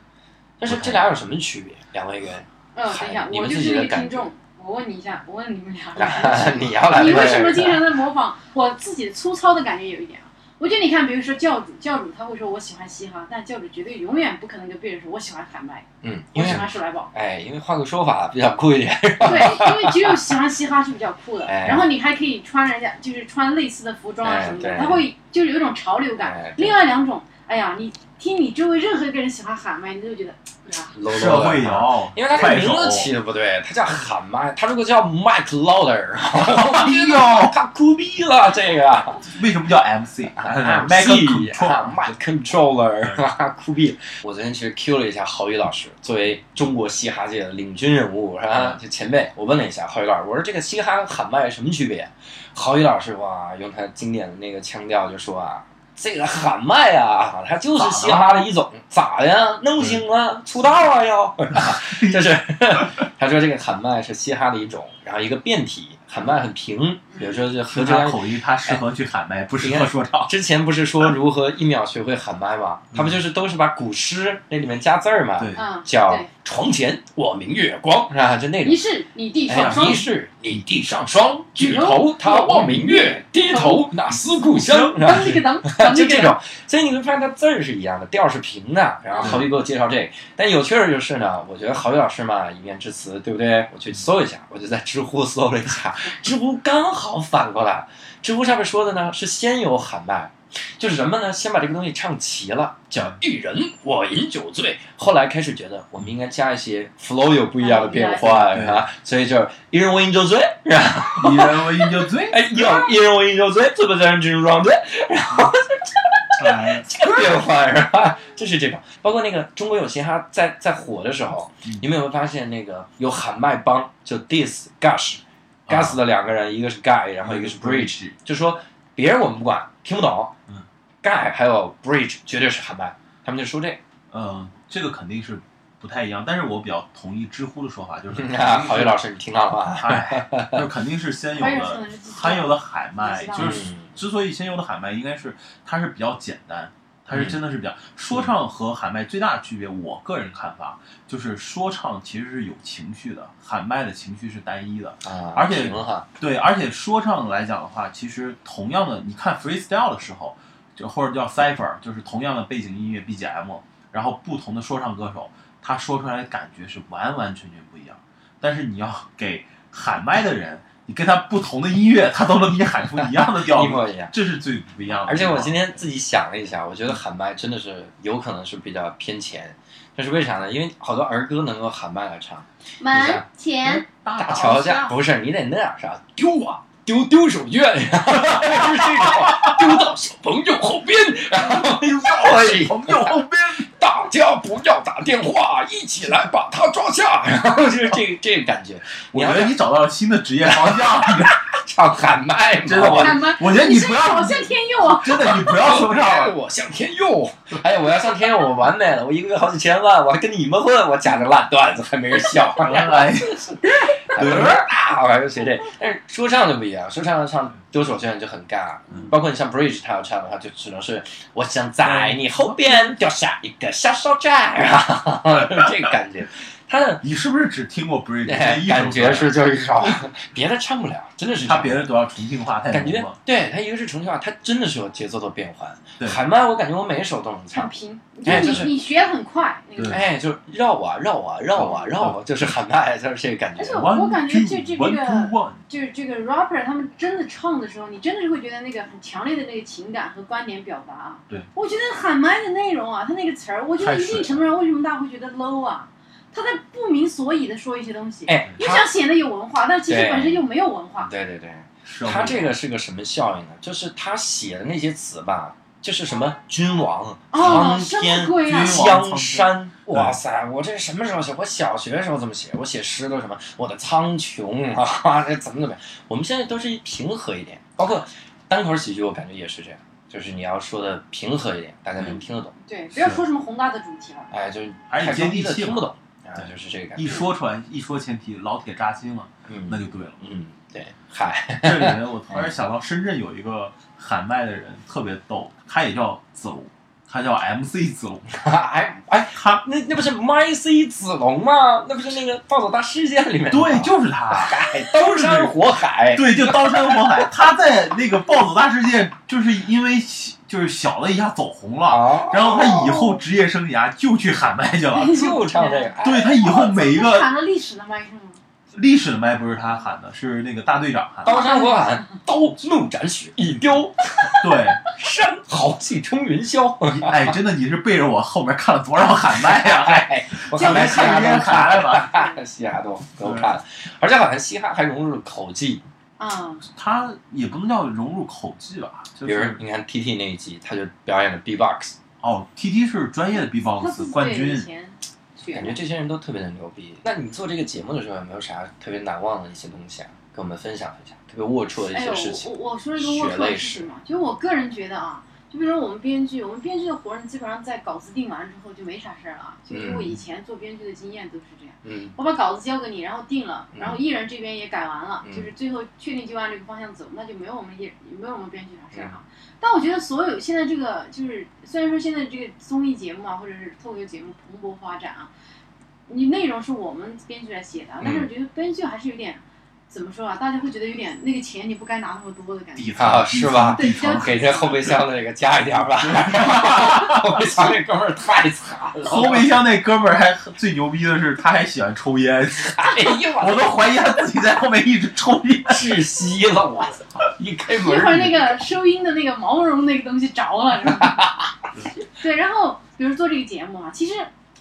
但是这俩有什么区别？两位人，嗯，等一下，我就是一个听众，我问你一下，我问你们俩，你要来你为什么经常在模仿？我自己的粗糙的感觉有一点啊。我觉得你看，比如说教主，教主他会说我喜欢嘻哈，但教主绝对永远不可能跟别人说我喜欢喊麦，嗯，我喜欢鼠来宝。哎，因为换个说法比较酷一点。对，因为只有喜欢嘻哈是比较酷的，哎然后你还可以穿人家就是穿类似的服装啊什么的，他会就是有一种潮流感哎。另外两种，哎呀，你听你周围任何一个人喜欢喊麦，你都觉得，哎呀，low low 的社会摇，因为他这个名字起的不对，他叫喊麦，他如果叫 Mike Louder，哎呦，他酷毙了这个。为什么叫 MC？啊 Mic MC Control 啊 Mic Controller，酷毙！我昨天其实 Q 了一下郝宇老师，作为中国嘻哈界的领军人物，是吧？就前辈，我问了一下郝宇老师，我说这个嘻哈喊麦有什么区别？郝宇老师哇，用他经典的那个腔调就说啊。这个喊麦啊，它就是嘻哈的一种，咋的呀？弄醒了，出道啊要，就是 他说这个喊麦是嘻哈的一种，然后一个变体，喊麦很平，比如说就何听哲安他口音，他适合去喊麦，不适合说唱。之前不是说如何一秒学会喊麦吗？他不就是都是把古诗那里面加字儿嘛，叫对，床前我明月光，是吧？就那种一。是你地哎呀，上霜疑，是你地上霜，举头他望明月，低头那思故乡，是吧 就这种，所以你会发现它字儿是一样的，调儿是平的。然后郝宇给我介绍这个，但有趣儿就是呢，我觉得郝宇老师嘛，一面之词，对不对？我去搜一下，我就在知乎搜了一下，知乎刚好反过来，知乎上面说的呢是先有喊麦。就是人们呢，先把这个东西唱齐了，叫“一人我饮酒醉”，后来开始觉得我们应该加一些 flow 有不一样的变换对。啊，所以就是“一人我饮酒醉”，然 后一人我饮酒醉，哎，有一人我饮酒醉，醉不醉人进入庄队，哎。变化是吧？就是这种，包括那个中国有嘻哈在在火的时候，嗯。你们有没有发现那个有喊麦帮，就 Dis Gush 啊。Gus 的两个人，一个是 Guy，然后一个是 Bridge，就说别人我们不管，听不懂嗯，Guy 还有 Bridge 绝对是喊麦，他们就说这个。嗯，这个肯定是不太一样，但是我比较同意知乎的说法，就是 啊，郝宇老师，你听到了吧？哎，就肯定是先有还有说的的是自己罕有的喊麦，就是嗯之所以先有的喊麦，应该是它是比较简单，它是真的是比较说唱和喊麦最大的区别，我个人看法就是说唱其实是有情绪的，喊麦的情绪是单一的。啊，而且，对，而且说唱来讲的话，其实同样的，你看 freestyle 的时候，就或者叫 cipher，就是同样的背景音乐 BGM，然后不同的说唱歌手，他说出来的感觉是完完全全不一样。但是你要给喊麦的人，你你跟他不同的音乐，他都能给你喊出一样的调子，一模一样。这是最不一样的。而且我今天自己想了一下，我觉得喊麦真的是有可能是比较偏前，这是为啥呢？因为好多儿歌能够喊麦来唱，门前大桥下。不是你得那样啥丢啊。丢丢手绢，然后 就是这种。丢到小朋友后边，然 后丢到小朋友后边，大家不要打电话，一起来把他抓下，然 后就是这个这个感觉。我觉得你找到了新的职业方向，唱喊麦，真的，我我觉得你不要，我像天佑啊，真的，你不要说 唱了，我像天佑，哎呀，我要像天佑，我完美了，我一个月好几千万，我还跟你们混，我讲的烂段子还没人笑，哎。啊，我还是学这，但是说唱就不一样，说唱唱丢手绢就很尬，包括你像 Bridge 他要唱的话，就只能是我想在你后边掉下一个小手绢，这个感觉。他的你是不是只听过 Bridge？感觉是就一首，别的唱不了，真的是他别的都要重庆话太感觉对他一个是重庆话，他真的是有节奏的变换。对，喊麦我感觉我每一首都能唱。很平，就是你学很快，那个哎，就绕啊绕啊绕啊绕啊，就是喊麦，就是这个感觉。而且我感觉这这个就是这个 rapper 他们真的唱的时候，你真的是会觉得那个很强烈的那个情感和观点表达啊。对，我觉得喊麦的内容啊，他那个词儿，我觉得一定程度上为什么大家会觉得 low 啊？他在不明所以的说一些东西，哎，又想显得有文化，但其实本身又没有文化。对对对，他这个是个什么效应呢？就是他写的那些词吧，就是什么君王、苍天、江山，哇塞！我这什么时候写？我小学的时候怎么写？我写诗都什么？我的苍穹啊，这怎么怎么样？我们现在都是平和一点，包括单口喜剧，我感觉也是这样，就是你要说的平和一点，大家能听得懂。对，不要说什么宏大的主题了。哎，就是还是接地气，听不懂。啊，就是这个感觉。一说出来，一说前提，老铁扎心了，嗯，那就对了。嗯，对。嗨，这里面 我突然想到，深圳有一个喊麦的人特别逗，他也叫子龙，他叫 MC 子龙。哎哎，他那那不是 My C 子龙吗？那不是那个《暴走大事件》里面？对，就是他。刀山火海。对，就刀山火海。他在那个《暴走大事件》，就是因为。就是小了一下走红了，然后他以后职业生涯就去喊麦去了，就唱这个。对他以后每一个喊了历史的麦是吗？历史的麦不是他喊的，是那个大队长喊。刀山火海，刀怒斩雪一雕。对，山豪气冲云霄。哎，真的，你是背着我后面看了多少喊麦呀？我看来嘻哈都看了，嘻 哈都都看了，而且好像嘻哈还融入了口技。啊，他也不能叫融入口技吧，就比如你看 T T 那一集，他就表演了 B box。哦，T T 是专业的 B box 冠军，感觉这些人都特别的牛逼。那你做这个节目的时候，有没有啥特别难忘的一些东西啊？跟我们分享一下，特别龌龊的一些事情。我我说一个龌龊的事情嘛，就我个人觉得啊。就比如说我们编剧，我们编剧的活人基本上在稿子定完之后就没啥事儿了。就因为我以前做编剧的经验都是这样。嗯。我把稿子交给你，然后定了，然后艺人这边也改完了，就是最后确定就按这个方向走，那就没有我们艺没有我们编剧啥事儿哈。但我觉得所有现在这个就是虽然说现在这个综艺节目啊或者是脱口秀节目蓬勃发展啊，你内容是我们编剧来写的，但是我觉得编剧还是有点。怎么说啊？大家会觉得有点那个钱你不该拿那么多的感觉啊，是吧？对，给这后备箱的那个加一点吧。后备箱那哥们儿太惨了。后备箱那哥们儿还最牛逼的是，他还喜欢抽烟。哎呀，我都怀疑他自己在后面一直抽烟，窒息了。我操！一开门，一会儿那个收音的那个毛绒那个东西着了，是吧？对，然后比如做这个节目啊，其实。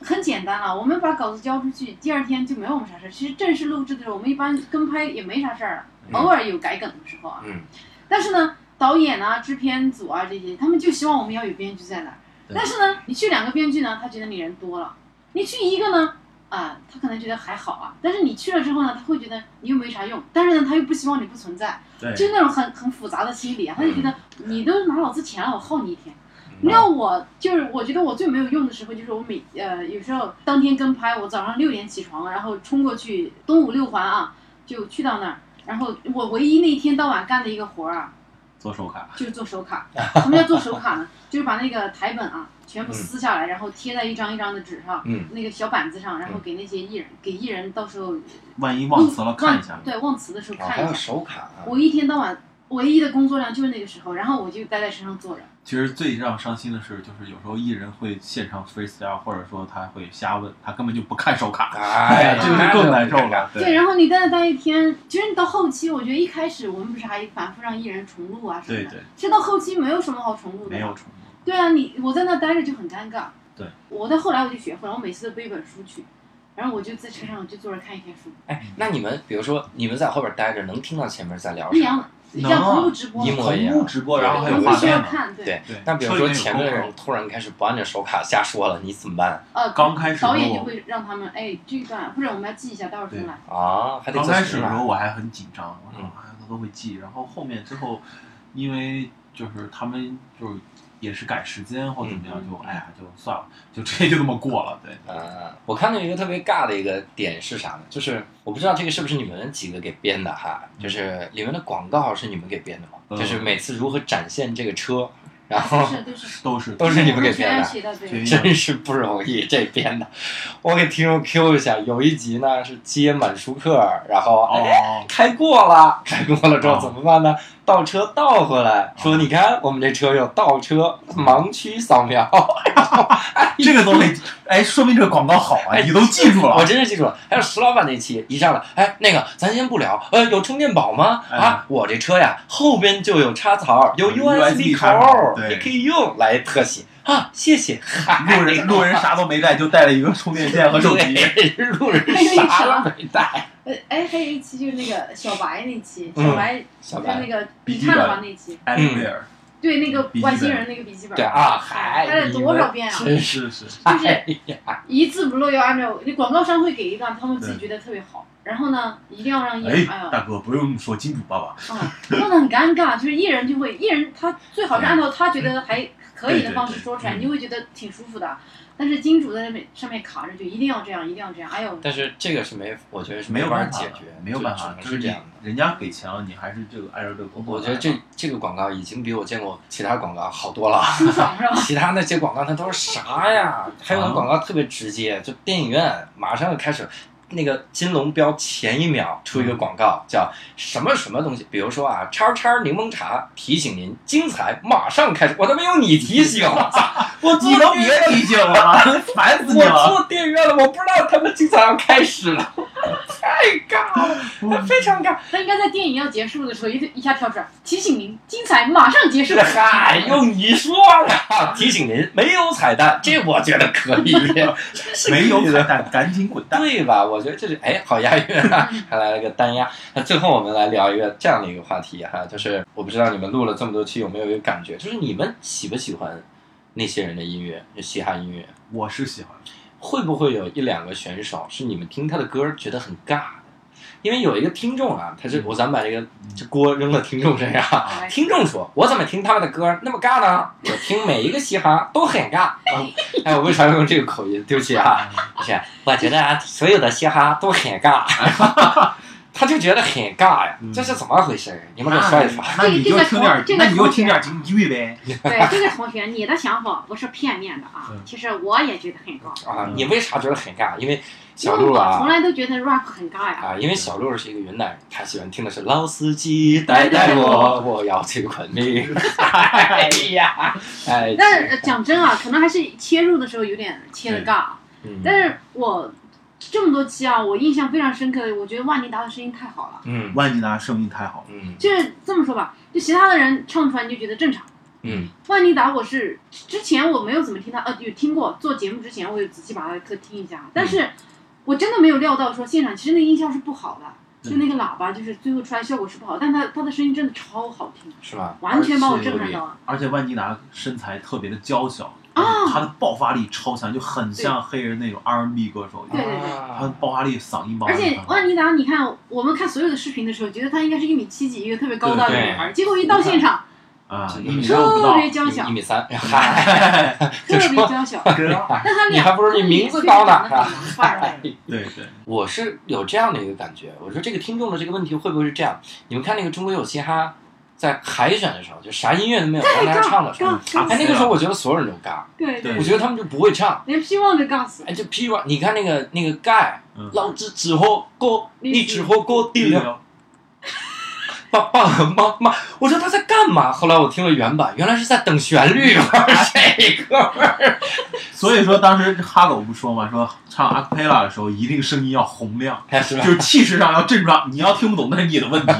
很简单了，我们把稿子交出去，第二天就没有我们啥事儿。其实正式录制的时候，我们一般跟拍也没啥事儿，偶尔有改梗的时候啊。嗯。但是呢，导演啊、制片组啊这些，他们就希望我们要有编剧在那儿。但是呢，你去两个编剧呢，他觉得你人多了；你去一个呢，啊，他可能觉得还好啊。但是你去了之后呢，他会觉得你又没啥用。但是呢，他又不希望你不存在。对。就是那种很很复杂的心理啊，他就觉得你都拿老子钱了，我耗你一天。你知道我就是，我觉得我最没有用的时候，就是我每呃有时候当天跟拍，我早上六点起床，然后冲过去东五六环啊，就去到那儿，然后我唯一那一天到晚干的一个活儿啊，做手卡，就是做手卡。什么叫做手卡呢？就是把那个台本啊全部撕下来，然后贴在一张一张的纸上，那个小板子上，然后给那些艺人，给艺人到时候万一忘词了看一下，对，忘词的时候看一下。手卡。我一天到晚唯一的工作量就是那个时候，然后我就待在身上坐着。其实最让伤心的是，就是有时候艺人会现场 freestyle，或者说他会瞎问，他根本就不看手卡，哎呀，这个就更难受了。对，然后你在那待一天，其实你到后期，我觉得一开始我们不是还反复让艺人重录啊什么的，对对，其实到后期没有什么好重录的，没有重录。对啊，你我在那待着就很尴尬。对，我到后来我就学会了，我每次都背一本书去，然后我就在车上就坐着看一天书，哎，那你们比如说你们在后边待着，能听到前面在聊啥吗？像同步直播，一模一样同步直播，然后还有我们必须画面嘛。要看，对，对对，那比如说前面的人突然开始不按着手卡瞎说了，你怎么办呃，刚开始导演我就会让他们，哎，这一段或者我们要记一下，待会儿重来。啊？还得刚开始的时候我还很紧张，我说嗯啊，他都会记。然后后面之后，因为就是他们就是也是赶时间或怎么样，嗯就哎呀就算了，就直接就这么过了。对，呃，我看到一个特别尬的一个点是啥呢？就是我不知道这个是不是你们几个给编的哈，就是里面的广告是你们给编的吗？嗯就是每次如何展现这个车，然后都是都是 都是都是你们给编的真是不容易，这编的。我给听众 Q 一下，有一集呢是接满舒克，然后开过了，开过了之后哦怎么办呢？倒车倒回来，说你看我们这车有倒车盲区扫描，这个东西，哎，说明这个广告好啊，你都记住了我。真是记住了。还有石老板那期一上来，哎，那个咱先不聊，呃，有充电宝吗？哎啊，我这车呀后边就有插槽，有有 USB 对你可以用来特写啊，谢谢。嗨 路人路人啥都没带，就带了一个充电线和手机。路人啥啥都没带。呃，哎，还有一期就是那个小白那期，嗯小白小白就是那个你看了本吧那期？艾薇儿，对，那个外星人那个笔记本。对啊，还拍了多少遍啊？真是是，就是哎呀，一字不漏要按照，你广告商会给一段，他们自己觉得特别好，然后呢，一定要让艺人，大哥不用说金主爸爸，嗯，弄得很尴尬，就是艺人就会，艺人他最好是按照他觉得还可以的方式说出来，对对对你就会觉得挺舒服的。但是金主在那边上面卡着，就一定要这样，一定要这样。哎呦，但是这个是没，我觉得是没有办法解决，没有办法，就是这样的。人家给钱了，你还是这个按照这个工作。我觉得这这个广告已经比我见过其他广告好多了。舒爽是吧？其他那些广告它都是啥呀？还有的广告特别直接，就电影院马上就开始，那个金龙标前一秒出一个广告，叫什么什么东西，比如说啊，叉叉柠檬茶提醒您，精彩马上开始。我他妈用你提醒，我你能电别提醒了吗？烦死你了我了！坐电影院了，我不知道他们精彩要开始了，太 尬了，非常尬。他应该在电影要结束的时候一一下跳出来，提醒您，精彩马上结束。嗨，用你说的，提醒您没有彩蛋，这我觉得可以，没有彩蛋，赶紧滚蛋！对吧？我觉得这是哎，好押韵啊，还来了个单押。那最后我们来聊一个这样的一个话题哈，就是我不知道你们录了这么多期有没有一个感觉，就是你们喜不喜欢那些人的音乐，就嘻哈音乐？我是喜欢，会不会有一两个选手是你们听他的歌儿觉得很尬的？因为有一个听众啊，他是我咱们把这个这锅扔到听众身上。哎听众说：“我怎么听他们的歌那么尬呢？我听每一个嘻哈都很尬。” 哎，我为啥要用这个口音？对不起啊，不是，我觉得啊，所有的嘻哈都很尬。他就觉得很尬呀，这是怎么回事？你们给说一说。那你就听点，这个那你就听点京剧呗。对 这个同学，你的想法不是片面的啊嗯，其实我也觉得很尬，啊，你为啥觉得很尬？因为因为我小鹿啊从，来都觉得 rap 很尬呀。啊，因为小鹿是一个云南人，他喜欢听的是老司机带带我，我要去昆明。哎呀，哎，但讲真啊，可能还是切入的时候有点切的尬。嗯但是我这么多期啊，我印象非常深刻的，我觉得万妮达的声音太好了。嗯万妮达声音太好了，嗯就是这么说吧，就其他的人唱出来你就觉得正常。嗯万妮达我是之前我没有怎么听她，呃，有听过。做节目之前我有仔细把她的歌听一下，但是我真的没有料到说现场其实那音效是不好的，就那个喇叭就是最后出来效果是不好，但他他的声音真的超好听，是吧？完全把我震撼到了。而且万妮达身材特别的娇小，啊她的爆发力超强，就很像黑人那种 R&B 歌手一样。对对对她的啊爆发力、嗓音爆发而力而。且万妮达，你看我们看所有的视频的时候，觉得她应该是一米七几，一个特别高大的女孩，结果一到现场啊，特。别娇小一，米三，嗨，就特别娇小，你还不如你名字高呢，是吧？对对，我是有这样的一个感觉，我说这个听众的这个问题会不会是这样？你们看那个中国有嘻哈，在海选的时候，就啥音乐都没有让大家唱的时候，尬哎，那个时候我觉得所有人都尬，对对我觉得他们就不会唱。连希望都尬死。哎，就譬如你看那个那个盖，嗯。老子只喝锅，你只喝锅底料，棒棒棒棒！我说他在干嘛？后来我听了原版，原来是在等旋律。这哥们儿，所以说当时哈狗不说嘛，说唱阿卡贝拉的时候一定声音要洪亮，是 就？是气势上要震壮。你要听不懂那是你的问题，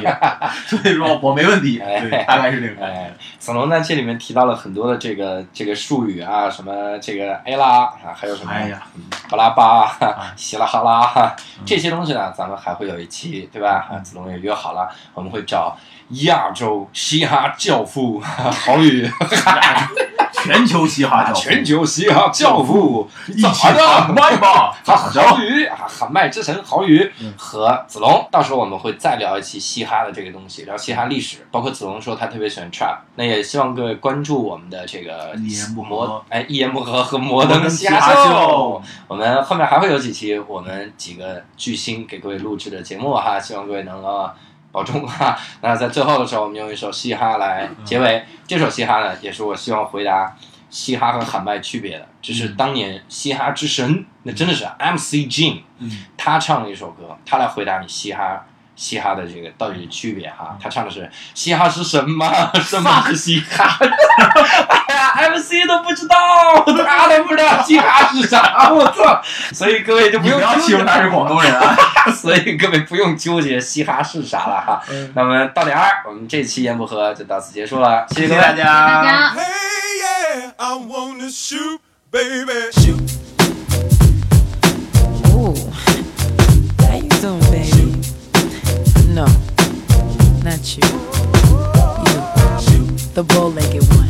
所以说我没问题，对，大概是这个。哎，子龙在这里面提到了很多的这个这个术语啊，什么这个 A 啦啊，还有什么哎呀，巴拉巴、啊希拉哈拉嗯这些东西呢，咱们还会有一期，对吧？啊，子龙也约好了，我们会找亚洲嘻哈教父。郝宇，全球嘻哈教父，全球嘻哈教父，一起喊麦吧，好咋着？郝宇啊，喊麦之神郝宇嗯。和子龙，到时候我们会再聊一期嘻哈的这个东西，聊嘻哈历史，包括子龙说他特别喜欢 trap，那也希望各位关注我们的这个一言不合。摩哎一言不合和摩摩登嘻哈秀秀。我们后面还会有几期我们几个巨星给各位录制的节目哈，希望各位能够保重哈。那在最后的时候，我们用一首嘻哈来结尾。这首嘻哈呢，也是我希望回答嘻哈和喊麦区别的，这是当年嘻哈之神，那真的是 MC Jin，嗯，他唱了一首歌，他来回答你嘻哈。嘻哈的这个到底是区别哈？他唱的是嘻哈是什么？什么是嘻哈？，MC 都不知道，他都不知道嘻哈是啥，我操！所以各位就不用纠结欺负他是广东人啊！所以各位不用纠结嘻哈是啥了哈。那么到点儿，我们这期言不合就到此结束了，谢谢。大家，大家。Baby. No, not you. You, the bow-legged one.